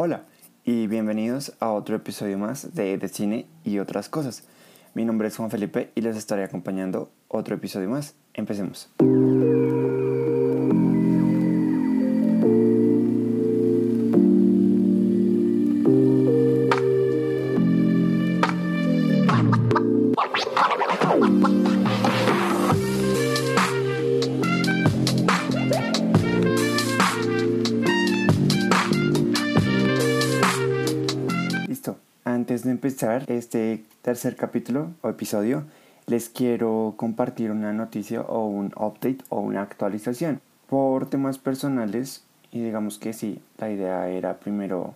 Hola y bienvenidos a otro episodio más de De Cine y otras cosas. Mi nombre es Juan Felipe y les estaré acompañando otro episodio más. Empecemos. Este tercer capítulo o episodio, les quiero compartir una noticia o un update o una actualización. Por temas personales, y digamos que sí, la idea era primero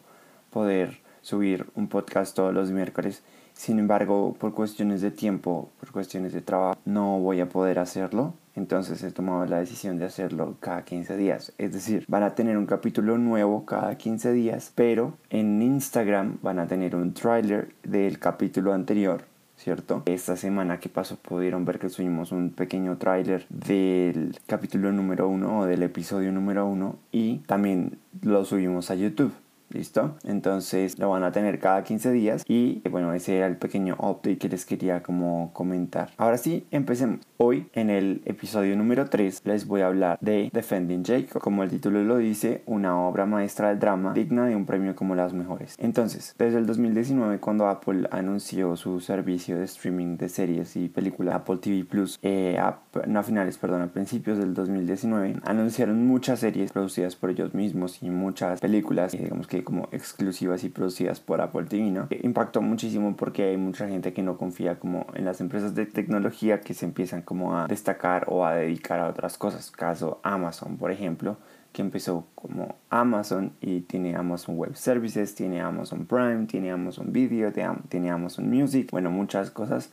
poder subir un podcast todos los miércoles. Sin embargo, por cuestiones de tiempo, por cuestiones de trabajo, no voy a poder hacerlo. Entonces he tomado la decisión de hacerlo cada 15 días. Es decir, van a tener un capítulo nuevo cada 15 días, pero en Instagram van a tener un tráiler del capítulo anterior. ¿Cierto? Esta semana que pasó pudieron ver que subimos un pequeño tráiler del capítulo número 1 o del episodio número 1 y también lo subimos a YouTube. ¿Listo? Entonces lo van a tener cada 15 días y bueno, ese era el pequeño update que les quería como comentar. Ahora sí, empecemos. Hoy en el episodio número 3 les voy a hablar de Defending Jacob. Como el título lo dice, una obra maestra del drama digna de un premio como las mejores. Entonces, desde el 2019 cuando Apple anunció su servicio de streaming de series y películas Apple TV Plus, eh, no a finales, perdón, a principios del 2019, anunciaron muchas series producidas por ellos mismos y muchas películas, digamos que como exclusivas y producidas por Apple TV, ¿no? Impactó muchísimo porque hay mucha gente que no confía como en las empresas de tecnología que se empiezan como a destacar o a dedicar a otras cosas. Caso Amazon, por ejemplo, que empezó como Amazon y tiene Amazon Web Services, tiene Amazon Prime, tiene Amazon Video, tiene Amazon Music, bueno, muchas cosas.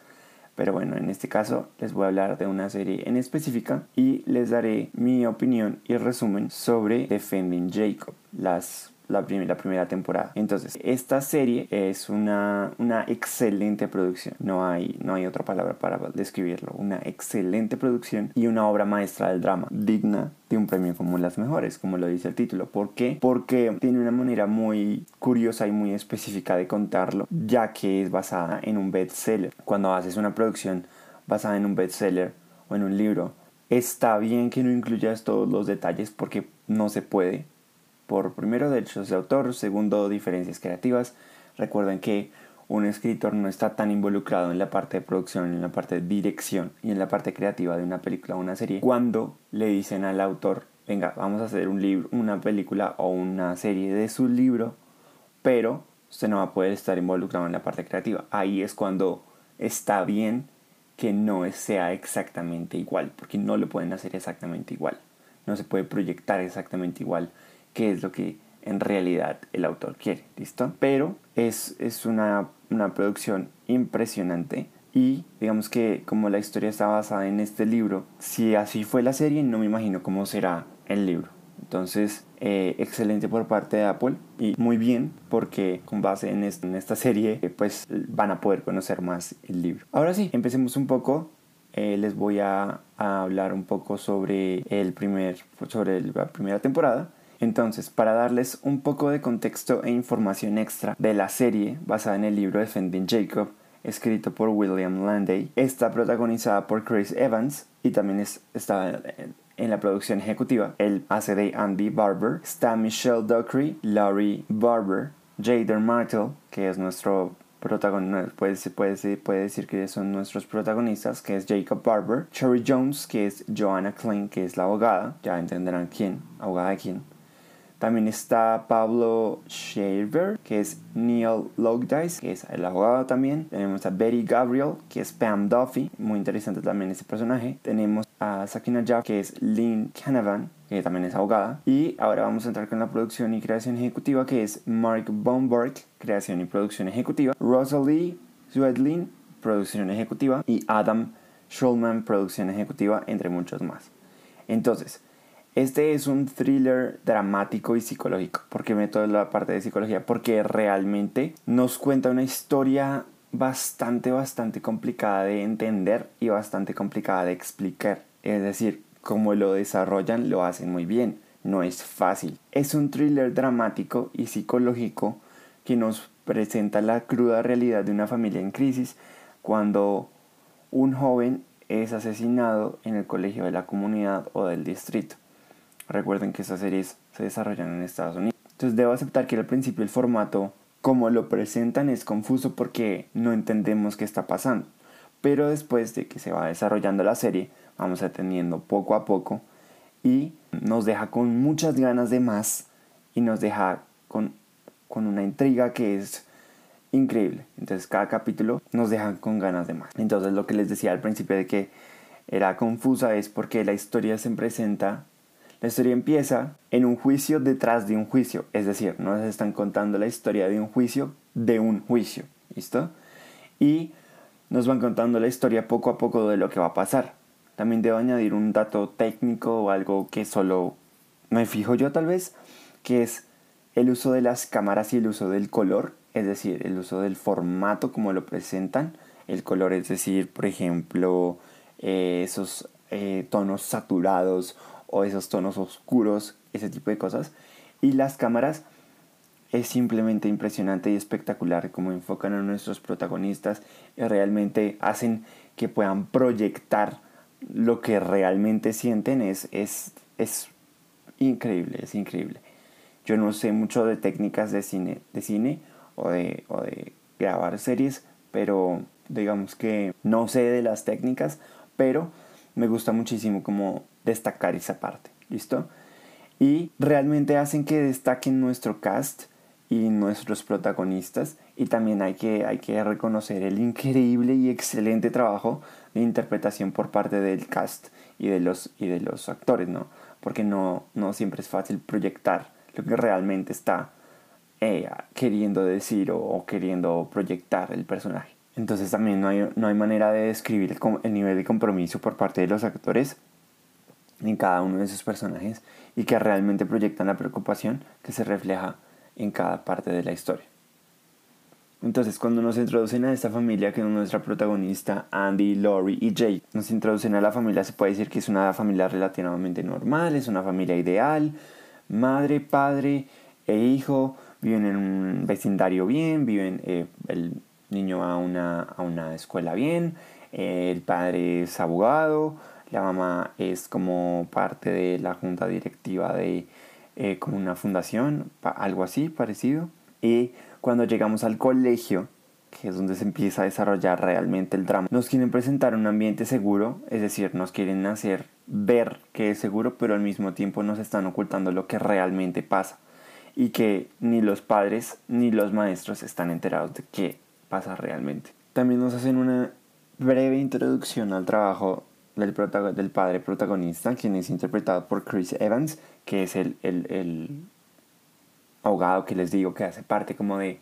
Pero bueno, en este caso les voy a hablar de una serie en específica y les daré mi opinión y resumen sobre Defending Jacob, las la, la, primera temporada. Entonces, esta serie es una, una excelente producción. No hay, no hay otra palabra para describirlo. Una excelente producción y una obra maestra del drama, digna de un premio como las mejores, como lo dice el título. ¿Por qué? Porque tiene una manera muy curiosa y muy específica de contarlo, ya que es basada en un bestseller. Cuando haces una producción basada en un bestseller o en un libro, está bien que no incluyas todos los detalles porque no se puede por primero derechos de autor, segundo diferencias creativas. Recuerden que un escritor no está tan involucrado en la parte de producción, en la parte de dirección y en la parte creativa de una película o una serie cuando le dicen al autor, venga, vamos a hacer un libro, una película o una serie de su libro, pero usted no va a poder estar involucrado en la parte creativa. Ahí es cuando está bien que no sea exactamente igual, porque no lo pueden hacer exactamente igual. No se puede proyectar exactamente igual qué es lo que en realidad el autor quiere, ¿listo? Pero es, es una, una producción impresionante y digamos que como la historia está basada en este libro, si así fue la serie, no me imagino cómo será el libro. Entonces, eh, excelente por parte de Apple y muy bien porque con base en, esta serie, eh, pues van a poder conocer más el libro. Ahora sí, empecemos un poco. Eh, les voy a, a, hablar un poco sobre el primer, sobre la primera temporada entonces, para darles un poco de contexto e información extra de la serie basada en el libro Defending Jacob, escrito por William Landay, está protagonizada por Chris Evans y también está en la producción ejecutiva. El hace de Andy Barber, está Michelle Dockery, Laurie Barber, Jader Martel, que es nuestro protagonista, puede, puede, puede decir que son nuestros protagonistas, que es Jacob Barber, Cherry Jones, que es Joanna Klein, que es la abogada, ya entenderán quién, abogada de quién, también está Pablo Shaver, que es Neil Logdice, que es el abogado también. Tenemos a Betty Gabriel, que es Pam Duffy, muy interesante también este personaje. Tenemos a Sakina Jaff, que es Lynn Canavan, que también es abogada. Y ahora vamos a entrar con la producción y creación ejecutiva, que es Mark Bomberg, creación y producción ejecutiva. Rosalie Zwedlin, producción ejecutiva. Y Adam Schulman, producción ejecutiva, entre muchos más. Entonces, este es un thriller dramático y psicológico. ¿Por qué meto la parte de psicología? Porque realmente nos cuenta una historia bastante, bastante complicada de entender y bastante complicada de explicar. Es decir, como lo desarrollan, lo hacen muy bien. no es fácil. Es un thriller dramático y psicológico que nos presenta la cruda realidad de una familia en crisis cuando un joven es asesinado en el colegio de la comunidad o del distrito. Recuerden que esas series se desarrollan en Estados Unidos. Entonces debo aceptar que al principio el formato como lo presentan es confuso porque no entendemos qué está pasando. Pero después de que se va desarrollando la serie, vamos atendiendo poco a poco y nos deja con muchas ganas de más y nos deja con, con una intriga que es increíble. Entonces cada capítulo nos deja con ganas de más. Entonces lo que les decía al principio de que era confusa es porque la historia se presenta, la historia empieza en un juicio detrás de un juicio, es decir, nos están contando la historia de un juicio de un juicio, ¿listo? Y nos van contando la historia poco a poco de lo que va a pasar. También debo añadir un dato técnico o algo que solo me fijo yo tal vez, que es el uso de las cámaras y el uso del color, es decir, el uso del formato como lo presentan, el color, es decir, por ejemplo, eh, esos eh, tonos saturados o esos tonos oscuros, ese tipo de cosas. Y las cámaras es simplemente impresionante y espectacular como enfocan a nuestros protagonistas y realmente hacen que puedan proyectar lo que realmente sienten es, es, es increíble, es increíble. Yo no sé mucho de técnicas de cine, de cine o, de, o de grabar series, pero digamos que no sé de las técnicas, pero me gusta muchísimo como destacar esa parte, ¿listo? Y realmente hacen que destaquen nuestro cast y nuestros protagonistas y también hay que, hay que reconocer el increíble y excelente trabajo de interpretación por parte del cast y de los, y de los actores, ¿no? Porque no, no siempre es fácil proyectar lo que realmente está eh, queriendo decir o, queriendo proyectar el personaje. Entonces también no hay, no hay manera de describir el, el, nivel de compromiso por parte de los actores en cada uno de sus personajes y que realmente proyectan la preocupación que se refleja en cada parte de la historia. Entonces, cuando nos introducen a esta familia, que es nuestra protagonista, Andy, Lori y Jake, nos introducen a la familia, se puede decir que es una familia relativamente normal, es una familia ideal, madre, padre e hijo, viven en un vecindario bien, viven, eh, el niño va a una, a una escuela bien, eh, el padre es abogado, la mamá es como parte de la junta directiva de eh, como una fundación, algo así parecido. Y cuando llegamos al colegio, que es donde se empieza a desarrollar realmente el drama, nos quieren presentar un ambiente seguro, es decir, nos quieren hacer ver que es seguro, pero al mismo tiempo nos están ocultando lo que realmente pasa y que ni los padres ni los maestros están enterados de qué pasa realmente. También nos hacen una breve introducción al trabajo del, padre protagonista, quien es interpretado por Chris Evans, que es el, el, el abogado que les digo que hace parte como de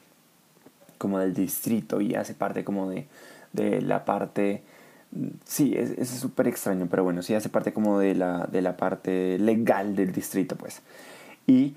como del distrito y hace parte como de, de la parte sí es súper extraño pero bueno sí hace parte como de la, de la parte legal del distrito pues. Y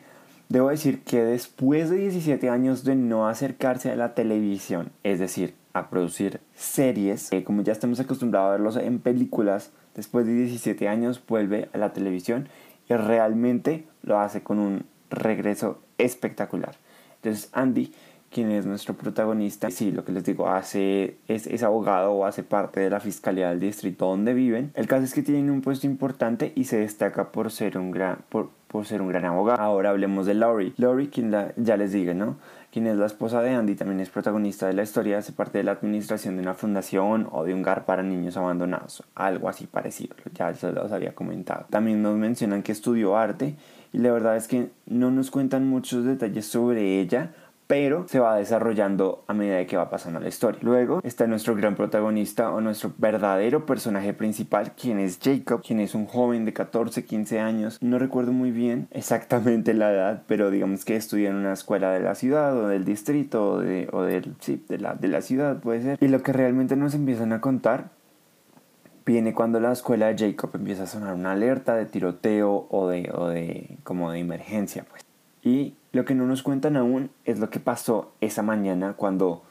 debo decir que después de 17 años de no acercarse a la televisión es decir a producir series eh, como ya estamos acostumbrados a verlos en películas después de 17 años vuelve a la televisión y realmente lo hace con un regreso espectacular. Entonces Andy, quien es nuestro protagonista, sí, lo que les digo, hace, es, es abogado o hace parte de la fiscalía del distrito donde viven. El caso es que tiene un puesto importante y se destaca por ser un gran, por, por ser un gran abogado. Ahora hablemos de Laurie. Laurie, quien la, ya les digo, ¿no? Quien es la esposa de Andy, también es protagonista de la historia, hace parte de la administración de una fundación o de un hogar para niños abandonados, algo así parecido, ya se los había comentado. También nos mencionan que estudió arte y la verdad es que no nos cuentan muchos detalles sobre ella, pero se va desarrollando a medida que va pasando la historia. Luego está nuestro gran protagonista o nuestro verdadero personaje principal, quien es Jacob, quien es un joven de 14, 15 años. No recuerdo muy bien exactamente la edad, pero digamos que estudia en una escuela de la ciudad o del distrito o, de, o del, sí, de, la, de la ciudad puede ser. Y lo que realmente nos empiezan a contar viene cuando la escuela de Jacob empieza a sonar una alerta de tiroteo o de, o de como de emergencia. Pues. Y lo que no nos cuentan aún es lo que pasó esa mañana cuando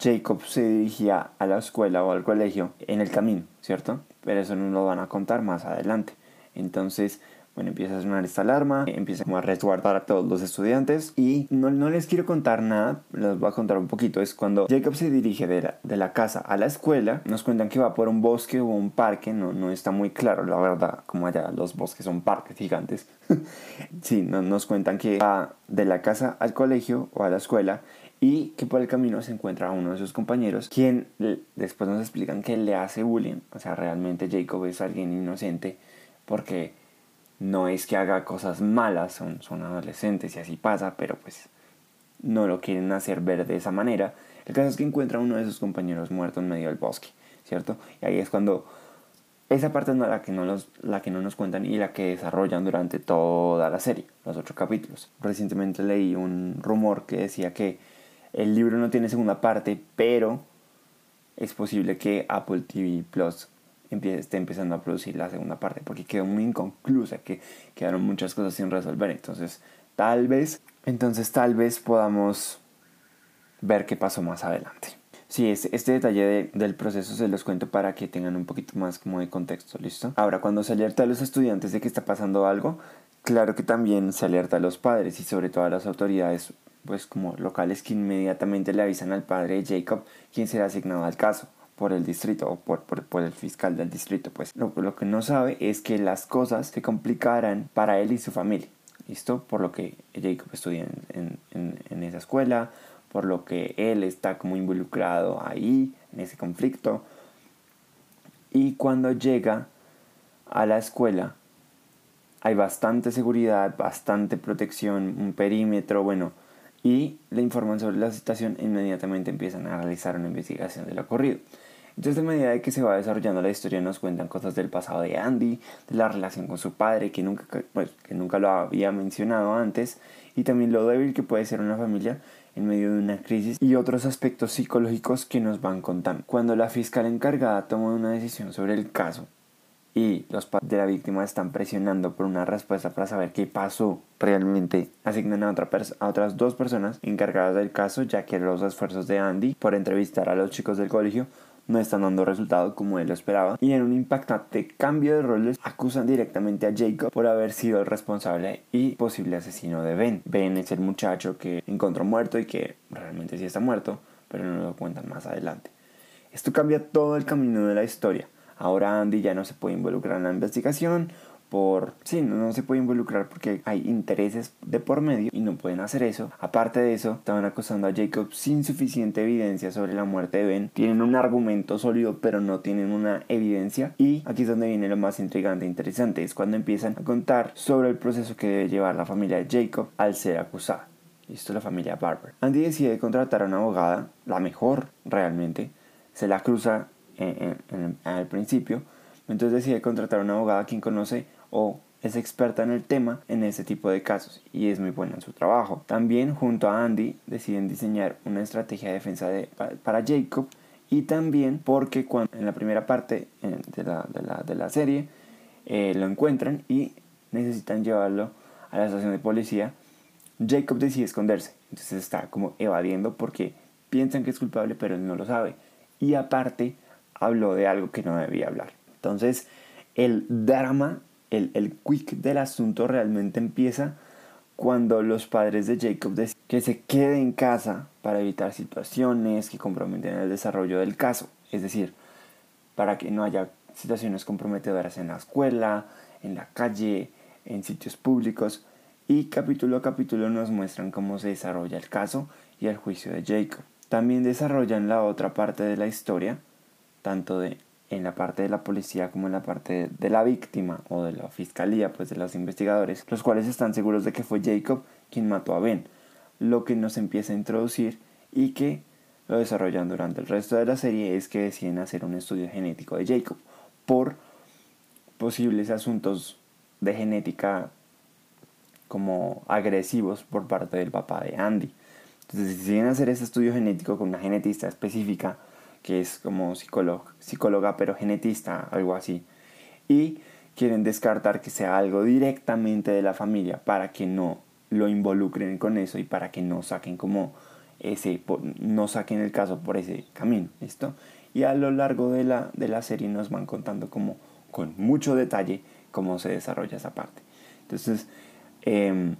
Jacob se dirigía a la escuela o al colegio en el camino, ¿cierto? Pero eso no lo van a contar más adelante. Entonces bueno, empieza a sonar esta alarma, empieza como a resguardar a todos los estudiantes y no, no, les quiero contar nada, les voy a contar un poquito. Es cuando Jacob se dirige de la, de la casa a la escuela, nos cuentan que va por un bosque o un parque, no, no está muy claro, la verdad, como allá los bosques son parques gigantes. sí, no, nos cuentan que va de la casa al colegio o a la escuela y que por el camino se encuentra uno de sus compañeros, quien después nos explican que le hace bullying, o sea, realmente Jacob es alguien inocente porque no es que haga cosas malas, son, son adolescentes y así pasa, pero pues no lo quieren hacer ver de esa manera. El caso es que encuentra a uno de sus compañeros muerto en medio del bosque, ¿cierto? Y ahí es cuando esa parte es la que, no los, la que no nos cuentan y la que desarrollan durante toda la serie, los otros capítulos. Recientemente leí un rumor que decía que el libro no tiene segunda parte, pero es posible que Apple TV Plus esté empezando a producir la segunda parte, porque quedó muy inconclusa, que quedaron muchas cosas sin resolver. Entonces, tal vez, entonces tal vez podamos ver qué pasó más adelante. Sí, este, este detalle del proceso se los cuento para que tengan un poquito más como de contexto, ¿listo? Ahora, cuando se alerta a los estudiantes de que está pasando algo, claro que también se alerta a los padres y sobre todo a las autoridades pues como locales que inmediatamente le avisan al padre de Jacob quien será asignado al caso por el distrito o por, por, el fiscal del distrito. Pues lo, lo, que no sabe es que las cosas se complicarán para él y su familia. ¿Listo? Por lo que Jacob estudia en, en, en esa escuela, por lo que él está como involucrado ahí, en ese conflicto. Y cuando llega a la escuela, hay bastante seguridad, bastante protección, un perímetro, bueno, y le informan sobre la situación e inmediatamente empiezan a realizar una investigación de lo ocurrido. Entonces, a medida de que se va desarrollando la historia, nos cuentan cosas del pasado de Andy, de la relación con su padre, que nunca, pues, que nunca lo había mencionado antes, y también lo débil que puede ser una familia en medio de una crisis y otros aspectos psicológicos que nos van contando. Cuando la fiscal encargada toma una decisión sobre el caso, y los padres de la víctima están presionando por una respuesta para saber qué pasó realmente. Asignan a, otra a otras dos personas encargadas del caso ya que los esfuerzos de Andy por entrevistar a los chicos del colegio no están dando resultado como él lo esperaba y en un impactante cambio de roles acusan directamente a Jacob por haber sido el responsable y posible asesino de Ben. Ben es el muchacho que encontró muerto y que realmente sí está muerto, pero no lo cuentan más adelante. Esto cambia todo el camino de la historia. Ahora Andy ya no se puede involucrar en la investigación por... Sí, no, se puede involucrar porque hay intereses de por medio y no pueden hacer eso. Aparte de eso, estaban acusando a Jacob sin suficiente evidencia sobre la muerte de Ben. Tienen un argumento sólido pero no tienen una evidencia. Y aquí es donde viene lo más intrigante e interesante. Es cuando empiezan a contar sobre el proceso que debe llevar la familia de Jacob al ser acusada. Esto es la familia Barber. Andy decide contratar a una abogada, la mejor realmente. Se la cruza en, al principio. Entonces decide contratar a una abogada quien conoce o es experta en el tema en ese tipo de casos y es muy buena en su trabajo. También junto a Andy deciden diseñar una estrategia de defensa de, para Jacob y también porque cuando en la primera parte de la, de la, de la serie eh, lo encuentran y necesitan llevarlo a la estación de policía, Jacob decide esconderse. Entonces está como evadiendo porque piensan que es culpable pero él no lo sabe. Y aparte habló de algo que no debía hablar. Entonces, el drama, el, el quick del asunto realmente empieza cuando los padres de Jacob deciden que se quede en casa para evitar situaciones que comprometen el desarrollo del caso. Es decir, para que no haya situaciones comprometedoras en la escuela, en la calle, en sitios públicos. Y capítulo a capítulo nos muestran cómo se desarrolla el caso y el juicio de Jacob. También desarrollan la otra parte de la historia, tanto de, en la parte de la policía como en la parte de, la víctima o de la fiscalía, pues de los investigadores, los cuales están seguros de que fue Jacob quien mató a Ben, lo que nos empieza a introducir y que lo desarrollan durante el resto de la serie es que deciden hacer un estudio genético de Jacob por posibles asuntos de genética como agresivos por parte del papá de Andy. Entonces deciden hacer ese estudio genético con una genetista específica que es como psicóloga pero genetista, algo así. Y quieren descartar que sea algo directamente de la familia para que no lo involucren con eso y para que no saquen como ese, no saquen el caso por ese camino, ¿listo? Y a lo largo de la, de la serie nos van contando como con mucho detalle cómo se desarrolla esa parte. Entonces, em,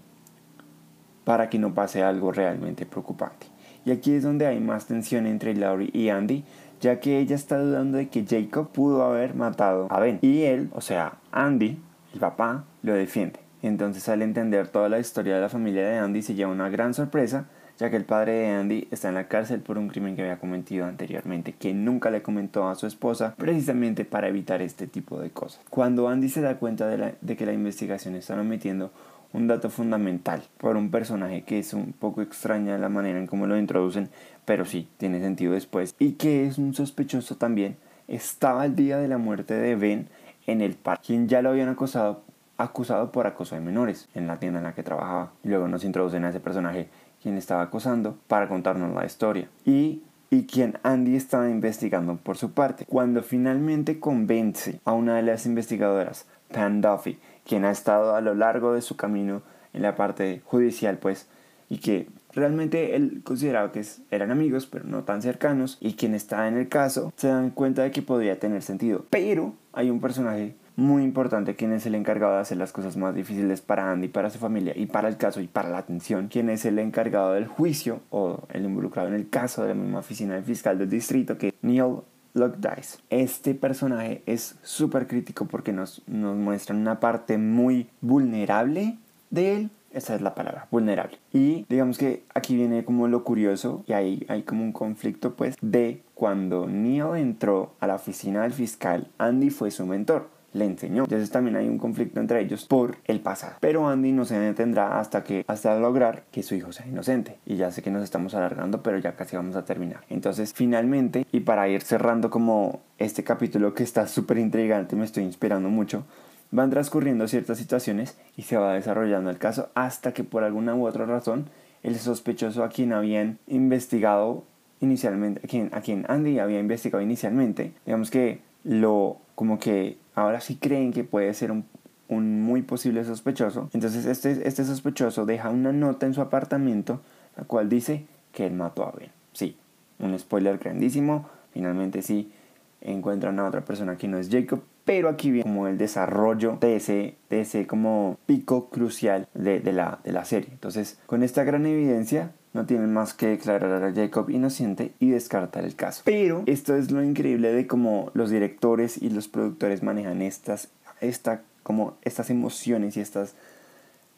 para que no pase algo realmente preocupante. Y aquí es donde hay más tensión entre Laurie y Andy, ya que ella está dudando de que Jacob pudo haber matado a Ben. Y él, o sea, Andy, el papá, lo defiende. Entonces al entender toda la historia de la familia de Andy se lleva una gran sorpresa, ya que el padre de Andy está en la cárcel por un crimen que había cometido anteriormente, que nunca le comentó a su esposa, precisamente para evitar este tipo de cosas. Cuando Andy se da cuenta de, de que la investigación está omitiendo un dato fundamental por un personaje que es un poco extraña la manera en cómo lo introducen, pero sí, tiene sentido después, y que es un sospechoso también, estaba el día de la muerte de Ben en el parque, quien ya lo habían acosado, acusado por acoso de menores en la tienda en la que trabajaba. Y luego nos introducen a ese personaje quien estaba acosando para contarnos la historia. Y y quien Andy estaba investigando por su parte. Cuando finalmente convence a una de las investigadoras, Pam Duffy, quien ha estado a lo largo de su camino en la parte judicial, pues, y que realmente él consideraba que eran amigos, pero no tan cercanos, y quien está en el caso, se dan cuenta de que podría tener sentido. Pero hay un personaje muy importante quien es el encargado de hacer las cosas más difíciles para Andy, para su familia y para el caso y para la atención, quien es el encargado del juicio o el involucrado en el caso de la misma oficina del fiscal del distrito que Neil Dice. Este personaje es súper crítico porque nos, nos muestra una parte muy vulnerable de él. Esa es la palabra, vulnerable. Y digamos que aquí viene como lo curioso y ahí hay como un conflicto pues de cuando Neil entró a la oficina del fiscal, Andy fue su mentor le enseñó. Entonces también hay un conflicto entre ellos por el pasado. Pero Andy no se detendrá hasta que hasta lograr que su hijo sea inocente. Y ya sé que nos estamos alargando, pero ya casi vamos a terminar. Entonces, finalmente, y para ir cerrando como este capítulo que está súper intrigante, me estoy inspirando mucho, van transcurriendo ciertas situaciones y se va desarrollando el caso hasta que por alguna u otra razón el sospechoso a quien habían investigado inicialmente, a quien, a quien Andy había investigado inicialmente, digamos que lo como que ahora sí creen que puede ser un, muy posible sospechoso. Entonces este, este sospechoso deja una nota en su apartamento la cual dice que él mató a Ben. Sí, un spoiler grandísimo. Finalmente sí encuentran a otra persona que no es Jacob. Pero aquí viene como el desarrollo de ese, de ese como pico crucial de, de, la, de la serie. Entonces, con esta gran evidencia, no tienen más que declarar a Jacob inocente y descartar el caso. Pero esto es lo increíble de cómo los directores y los productores manejan estas, esta, como estas emociones y estas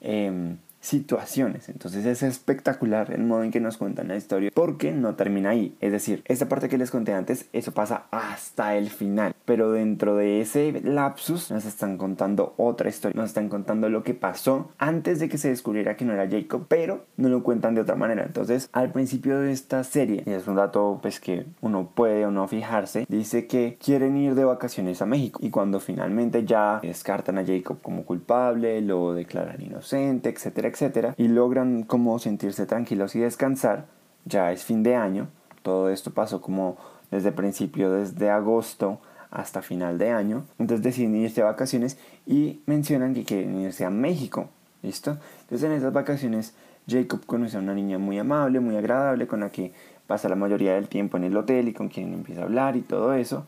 em, situaciones. Entonces es espectacular el modo en que nos cuentan la historia porque no termina ahí. Es decir, esta parte que les conté antes, eso pasa hasta el final. Pero dentro de ese lapsus nos están contando otra historia. Nos están contando lo que pasó antes de que se descubriera que no era Jacob, pero no lo cuentan de otra manera. Entonces al principio de esta serie, y es un dato pues que uno puede o no fijarse, dice que quieren ir de vacaciones a México. Y cuando finalmente ya descartan a Jacob como culpable, lo declaran inocente, etcétera, etcétera, y logran como sentirse tranquilos y descansar, ya es fin de año, todo esto pasó como desde principio, desde agosto hasta final de año, entonces deciden irse de vacaciones y mencionan que quieren irse a México, ¿listo? Entonces en esas vacaciones Jacob conoce a una niña muy amable, muy agradable, con la que pasa la mayoría del tiempo en el hotel y con quien empieza a hablar y todo eso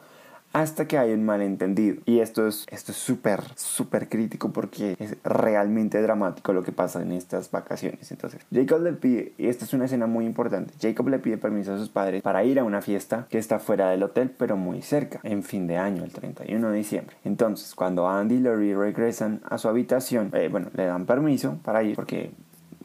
hasta que hay un malentendido. Y esto es esto es súper, súper crítico porque es realmente dramático lo que pasa en estas vacaciones. Entonces, Jacob le pide, y esta es una escena muy importante, Jacob le pide permiso a sus padres para ir a una fiesta que está fuera del hotel, pero muy cerca, en fin de año, el 31 de diciembre. Entonces, cuando Andy y Laurie regresan a su habitación, eh, bueno, le dan permiso para ir porque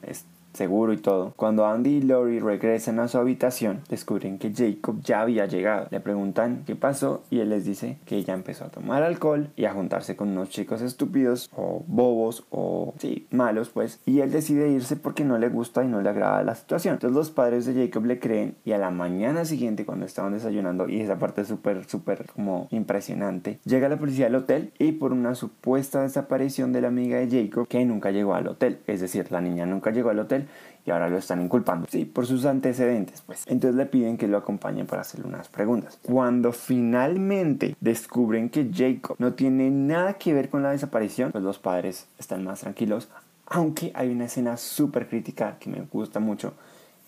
es seguro y todo. Cuando Andy y Lori regresan a su habitación, descubren que Jacob ya había llegado. Le preguntan qué pasó y él les dice que ella empezó a tomar alcohol y a juntarse con unos chicos estúpidos o bobos o sí, malos pues. Y él decide irse porque no le gusta y no le agrada la situación. Entonces los padres de Jacob le creen y a la mañana siguiente cuando estaban desayunando y esa parte súper, súper como impresionante, llega la policía al hotel y por una supuesta desaparición de la amiga de Jacob que nunca llegó al hotel. Es decir, la niña nunca llegó al hotel y ahora lo están inculpando. Sí, por sus antecedentes, pues. Entonces le piden que lo acompañen para hacerle unas preguntas. Cuando finalmente descubren que Jacob no tiene nada que ver con la desaparición, pues los padres están más tranquilos. Aunque hay una escena súper crítica que me gusta mucho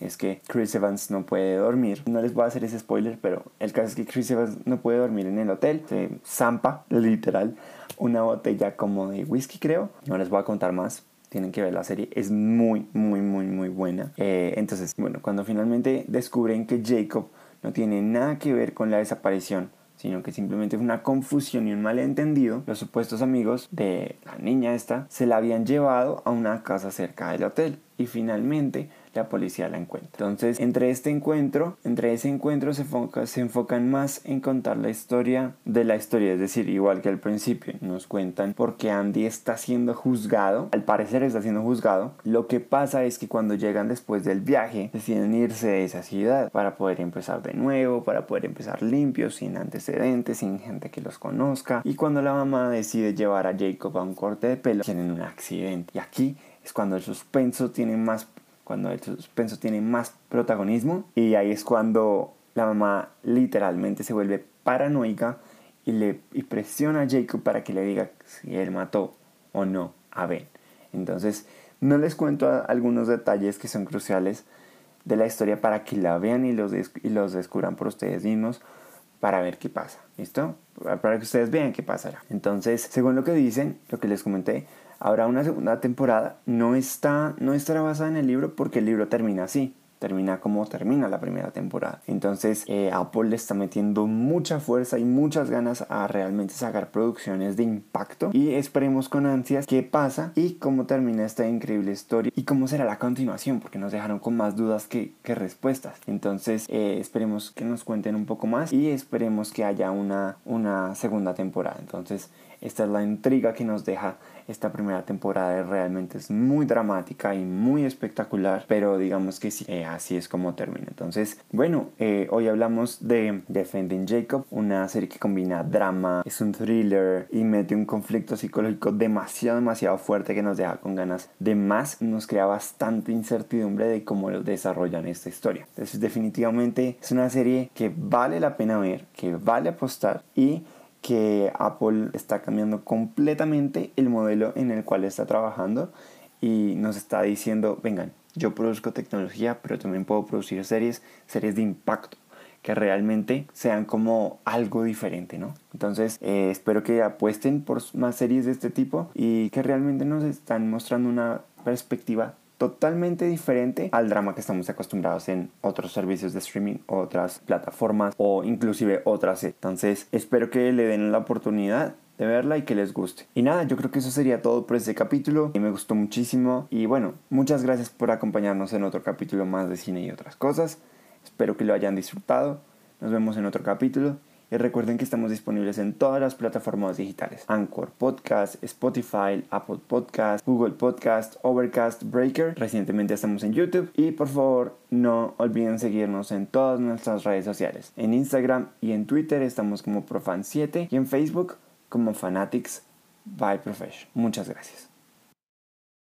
es que Chris Evans no puede dormir. No les voy a hacer ese spoiler, pero el caso es que Chris Evans no puede dormir en el hotel. Se zampa, literal, una botella como de whisky, creo. No les voy a contar más. Tienen que ver la serie, es muy, muy, muy, muy buena. Eh, entonces, bueno, cuando finalmente descubren que Jacob no tiene nada que ver con la desaparición sino que simplemente fue una confusión y un malentendido. Los supuestos amigos de la niña esta se la habían llevado a una casa cerca del hotel y finalmente la policía la encuentra. Entonces, entre este encuentro, entre ese encuentro se, se enfocan más en contar la historia de la historia, es decir, igual que al principio, nos cuentan por qué Andy está siendo juzgado, al parecer está siendo juzgado. Lo que pasa es que cuando llegan después del viaje, deciden irse de esa ciudad para poder empezar de nuevo, para poder empezar limpios, sin antecedentes, sin gente que los conozca. Y cuando la mamá decide llevar a Jacob a un corte de pelo, tienen un accidente. Y aquí es cuando el suspenso tiene más cuando el suspenso tiene más protagonismo y ahí es cuando la mamá literalmente se vuelve paranoica y le presiona a Jacob para que le diga si él mató o no a Ben. Entonces, no les cuento algunos detalles que son cruciales de la historia para que la vean y los, y los descubran por ustedes mismos para ver qué pasa. ¿Listo? Para que ustedes vean qué pasará. Entonces, según lo que dicen, lo que les comenté, habrá una segunda temporada. No, está, no estará basada en el libro porque el libro termina así. Termina como termina la primera temporada. Entonces eh, Apple le está metiendo mucha fuerza y muchas ganas a realmente sacar producciones de impacto. Y esperemos con ansias qué pasa y cómo termina esta increíble historia y cómo será la continuación porque nos dejaron con más dudas que, que respuestas. Entonces eh, esperemos que nos cuenten un poco más y esperemos que haya una, una segunda temporada. Entonces esta es la intriga que nos deja esta primera temporada realmente es muy dramática y muy espectacular, pero digamos que sí, eh, así es como termina. Entonces, bueno, eh, hoy hablamos de Defending Jacob, una serie que combina drama, es un thriller y mete un conflicto psicológico demasiado, demasiado fuerte que nos deja con ganas de más, nos crea bastante incertidumbre de cómo desarrollan esta historia. Entonces, definitivamente es una serie que vale la pena ver, que vale apostar y que Apple está cambiando completamente el modelo en el cual está trabajando y nos está diciendo, vengan, yo produzco tecnología, pero también puedo producir series, series de impacto, que realmente sean como algo diferente, ¿no? Entonces, eh, espero que apuesten por más series de este tipo y que realmente nos están mostrando una perspectiva totalmente diferente al drama que estamos acostumbrados en otros servicios de streaming, otras plataformas o inclusive otras. Entonces espero que le den la oportunidad de verla y que les guste. Y nada, yo creo que eso sería todo por este capítulo. Y me gustó muchísimo. Y bueno, muchas gracias por acompañarnos en otro capítulo más de cine y otras cosas. Espero que lo hayan disfrutado. Nos vemos en otro capítulo. Y recuerden que estamos disponibles en todas las plataformas digitales. Anchor Podcast, Spotify, Apple Podcast, Google Podcast, Overcast, Breaker. Recientemente estamos en YouTube. Y por favor, no olviden seguirnos en todas nuestras redes sociales. En Instagram y en Twitter estamos como Profan7 y en Facebook como Fanatics by Profession. Muchas gracias.